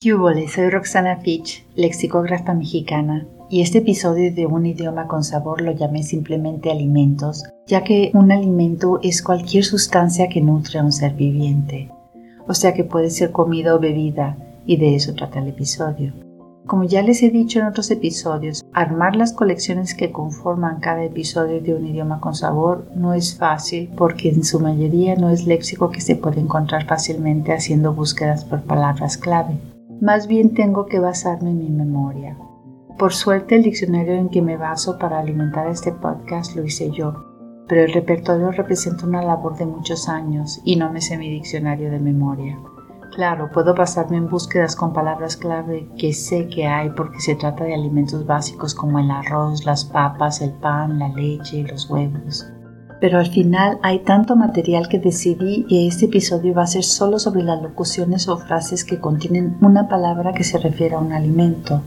Hola, soy Roxana Fitch, lexicógrafa mexicana, y este episodio de Un idioma con sabor lo llamé simplemente alimentos, ya que un alimento es cualquier sustancia que nutre a un ser viviente, o sea que puede ser comida o bebida, y de eso trata el episodio. Como ya les he dicho en otros episodios, armar las colecciones que conforman cada episodio de un idioma con sabor no es fácil porque en su mayoría no es léxico que se puede encontrar fácilmente haciendo búsquedas por palabras clave. Más bien tengo que basarme en mi memoria. Por suerte el diccionario en que me baso para alimentar este podcast lo hice yo, pero el repertorio representa una labor de muchos años y no me sé mi diccionario de memoria. Claro, puedo pasarme en búsquedas con palabras clave que sé que hay porque se trata de alimentos básicos como el arroz, las papas, el pan, la leche, los huevos. Pero al final hay tanto material que decidí que este episodio va a ser solo sobre las locuciones o frases que contienen una palabra que se refiere a un alimento.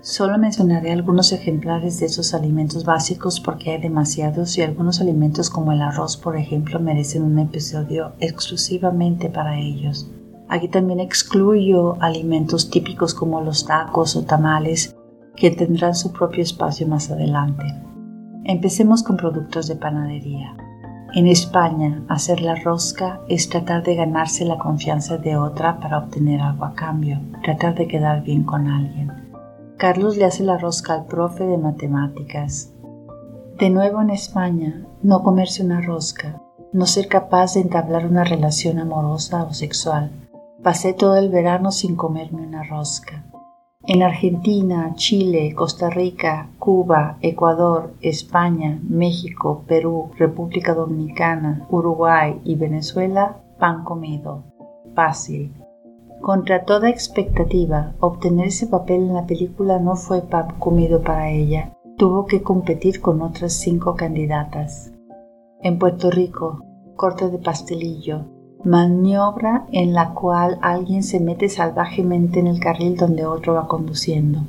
Solo mencionaré algunos ejemplares de esos alimentos básicos porque hay demasiados y algunos alimentos como el arroz, por ejemplo, merecen un episodio exclusivamente para ellos. Aquí también excluyo alimentos típicos como los tacos o tamales que tendrán su propio espacio más adelante. Empecemos con productos de panadería. En España, hacer la rosca es tratar de ganarse la confianza de otra para obtener algo a cambio, tratar de quedar bien con alguien. Carlos le hace la rosca al profe de matemáticas. De nuevo en España, no comerse una rosca, no ser capaz de entablar una relación amorosa o sexual, Pasé todo el verano sin comerme una rosca. En Argentina, Chile, Costa Rica, Cuba, Ecuador, España, México, Perú, República Dominicana, Uruguay y Venezuela, pan comido. Fácil. Contra toda expectativa, obtener ese papel en la película no fue pan comido para ella. Tuvo que competir con otras cinco candidatas. En Puerto Rico, corte de pastelillo, maniobra en la cual alguien se mete salvajemente en el carril donde otro va conduciendo.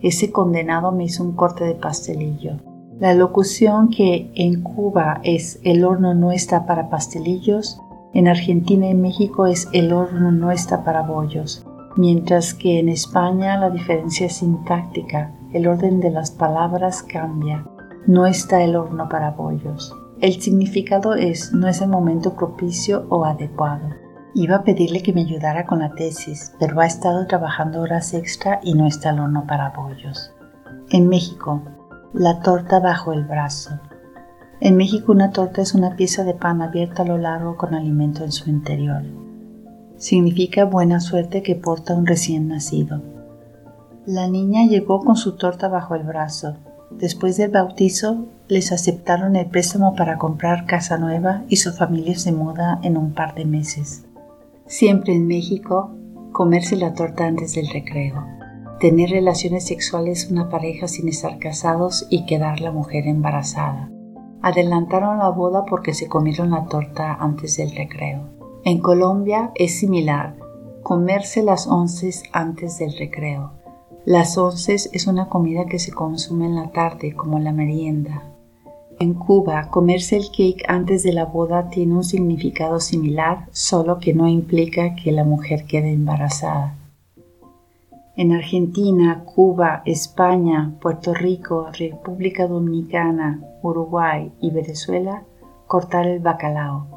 Ese condenado me hizo un corte de pastelillo. La locución que en Cuba es el horno no está para pastelillos, en Argentina y México es el horno no está para bollos, mientras que en España la diferencia es sintáctica, el orden de las palabras cambia, no está el horno para bollos. El significado es no es el momento propicio o adecuado. Iba a pedirle que me ayudara con la tesis, pero ha estado trabajando horas extra y no está el horno para bollos. En México, la torta bajo el brazo. En México una torta es una pieza de pan abierta a lo largo con alimento en su interior. Significa buena suerte que porta un recién nacido. La niña llegó con su torta bajo el brazo. Después del bautizo, les aceptaron el préstamo para comprar casa nueva y su familia se muda en un par de meses. Siempre en México, comerse la torta antes del recreo, tener relaciones sexuales una pareja sin estar casados y quedar la mujer embarazada. Adelantaron la boda porque se comieron la torta antes del recreo. En Colombia es similar, comerse las onces antes del recreo. Las onces es una comida que se consume en la tarde como la merienda. En Cuba, comerse el cake antes de la boda tiene un significado similar, solo que no implica que la mujer quede embarazada. En Argentina, Cuba, España, Puerto Rico, República Dominicana, Uruguay y Venezuela, cortar el bacalao,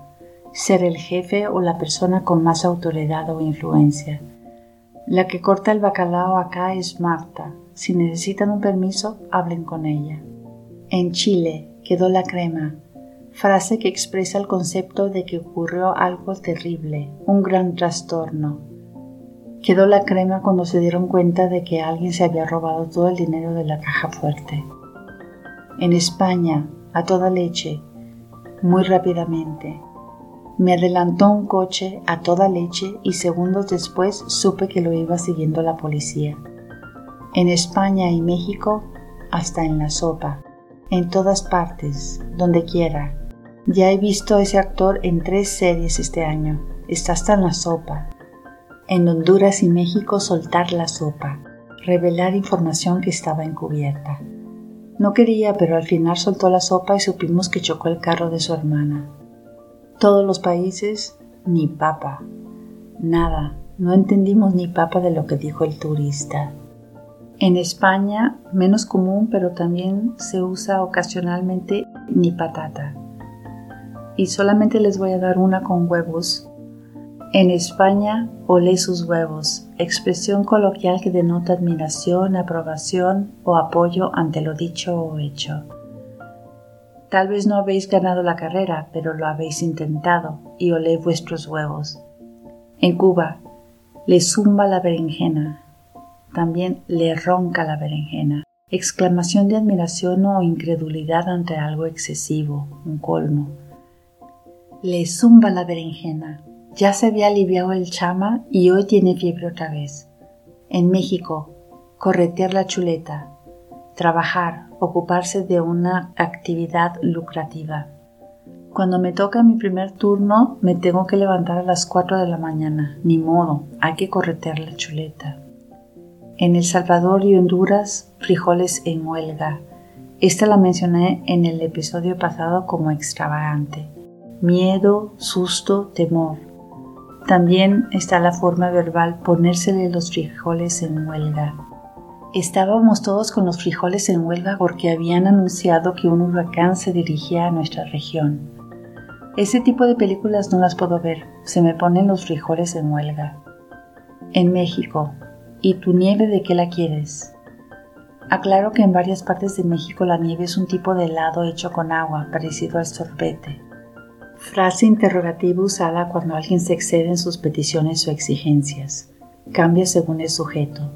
ser el jefe o la persona con más autoridad o influencia. La que corta el bacalao acá es Marta. Si necesitan un permiso, hablen con ella. En Chile, quedó la crema, frase que expresa el concepto de que ocurrió algo terrible, un gran trastorno. Quedó la crema cuando se dieron cuenta de que alguien se había robado todo el dinero de la caja fuerte. En España, a toda leche, muy rápidamente. Me adelantó un coche a toda leche y segundos después supe que lo iba siguiendo la policía. En España y México, hasta en la sopa en todas partes, donde quiera. Ya he visto a ese actor en tres series este año. Está hasta en la sopa. En Honduras y México soltar la sopa, revelar información que estaba encubierta. No quería, pero al final soltó la sopa y supimos que chocó el carro de su hermana. Todos los países, ni papa. Nada, No entendimos ni papa de lo que dijo el turista. En España, menos común, pero también se usa ocasionalmente ni patata. Y solamente les voy a dar una con huevos. En España, olé sus huevos, expresión coloquial que denota admiración, aprobación o apoyo ante lo dicho o hecho. Tal vez no habéis ganado la carrera, pero lo habéis intentado y olé vuestros huevos. En Cuba, le zumba la berenjena, también le ronca la berenjena. Exclamación de admiración o incredulidad ante algo excesivo, un colmo. Le zumba la berenjena. Ya se había aliviado el chama y hoy tiene fiebre otra vez. En México, corretear la chuleta. Trabajar, ocuparse de una actividad lucrativa. Cuando me toca mi primer turno, me tengo que levantar a las 4 de la mañana. Ni modo, hay que corretear la chuleta. En El Salvador y Honduras, frijoles en huelga. Esta la mencioné en el episodio pasado como extravagante. Miedo, susto, temor. También está la forma verbal ponérsele los frijoles en huelga. Estábamos todos con los frijoles en huelga porque habían anunciado que un huracán se dirigía a nuestra región. Ese tipo de películas no las puedo ver, se me ponen los frijoles en huelga. En México, ¿Y tu nieve de qué la quieres? Aclaro que en varias partes de México la nieve es un tipo de helado hecho con agua, parecido al sorbete. Frase interrogativa usada cuando alguien se excede en sus peticiones o exigencias. Cambia según el sujeto.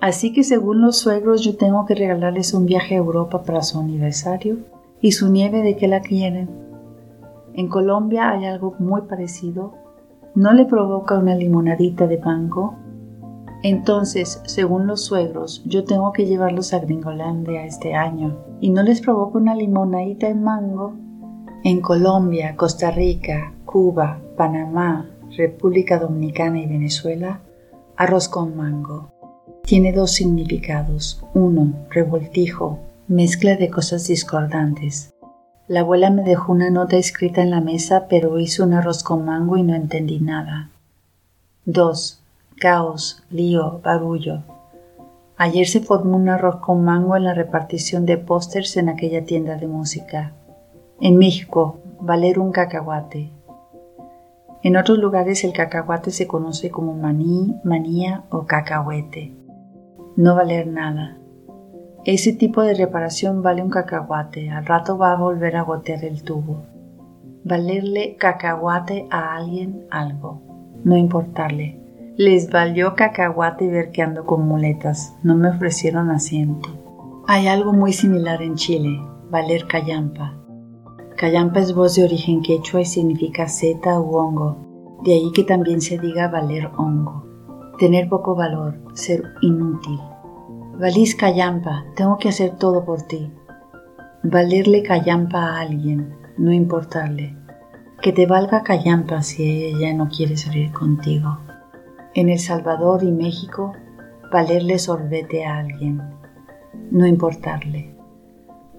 Así que según los suegros yo tengo que regalarles un viaje a Europa para su aniversario. ¿Y su nieve de qué la quieren? En Colombia hay algo muy parecido. ¿No le provoca una limonadita de mango? Entonces, según los suegros, yo tengo que llevarlos a Gringolandia este año y no les provoco una limonadita en mango. En Colombia, Costa Rica, Cuba, Panamá, República Dominicana y Venezuela, arroz con mango. Tiene dos significados. Uno, revoltijo, mezcla de cosas discordantes. La abuela me dejó una nota escrita en la mesa, pero hizo un arroz con mango y no entendí nada. 2 caos, lío, barullo. Ayer se formó un arroz con mango en la repartición de pósters en aquella tienda de música. En México, valer un cacahuate. En otros lugares el cacahuate se conoce como maní, manía o cacahuete. No valer nada. Ese tipo de reparación vale un cacahuate, al rato va a volver a gotear el tubo. Valerle cacahuate a alguien algo, no importarle. Les valió cacahuate ver que ando con muletas, no me ofrecieron asiento. Hay algo muy similar en Chile, valer callampa. Callampa es voz de origen quechua y significa seta u hongo, de ahí que también se diga valer hongo. Tener poco valor, ser inútil. Valís callampa, tengo que hacer todo por ti. Valerle callampa a alguien, no importarle. Que te valga callampa si ella no quiere salir contigo. En El Salvador y México, valerle sorbete a alguien, no importarle.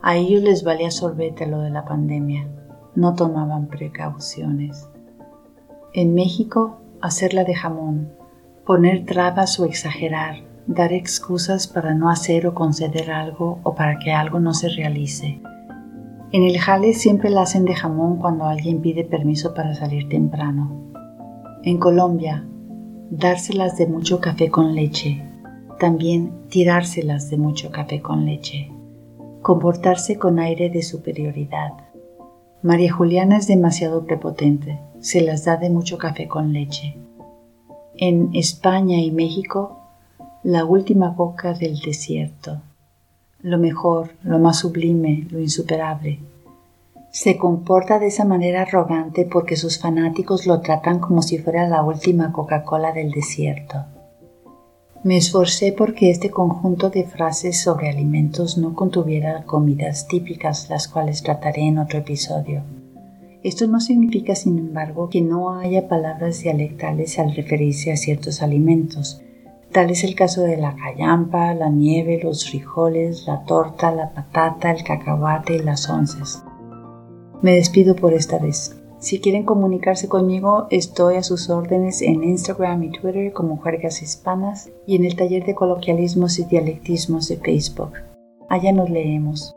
A ellos les valía sorbete lo de la pandemia, no tomaban precauciones. En México, hacerla de jamón, poner trabas o exagerar, dar excusas para no hacer o conceder algo o para que algo no se realice. En el jale siempre la hacen de jamón cuando alguien pide permiso para salir temprano. En Colombia, dárselas de mucho café con leche, también tirárselas de mucho café con leche, comportarse con aire de superioridad. María Juliana es demasiado prepotente, se las da de mucho café con leche. En España y México, la última boca del desierto, lo mejor, lo más sublime, lo insuperable, se comporta de esa manera arrogante porque sus fanáticos lo tratan como si fuera la última Coca-Cola del desierto. Me esforcé porque este conjunto de frases sobre alimentos no contuviera comidas típicas, las cuales trataré en otro episodio. Esto no significa, sin embargo, que no haya palabras dialectales al referirse a ciertos alimentos. Tal es el caso de la callampa, la nieve, los frijoles, la torta, la patata, el cacahuate y las onces. Me despido por esta vez. Si quieren comunicarse conmigo, estoy a sus órdenes en Instagram y Twitter como Jergas Hispanas y en el taller de coloquialismos y dialectismos de Facebook. Allá nos leemos.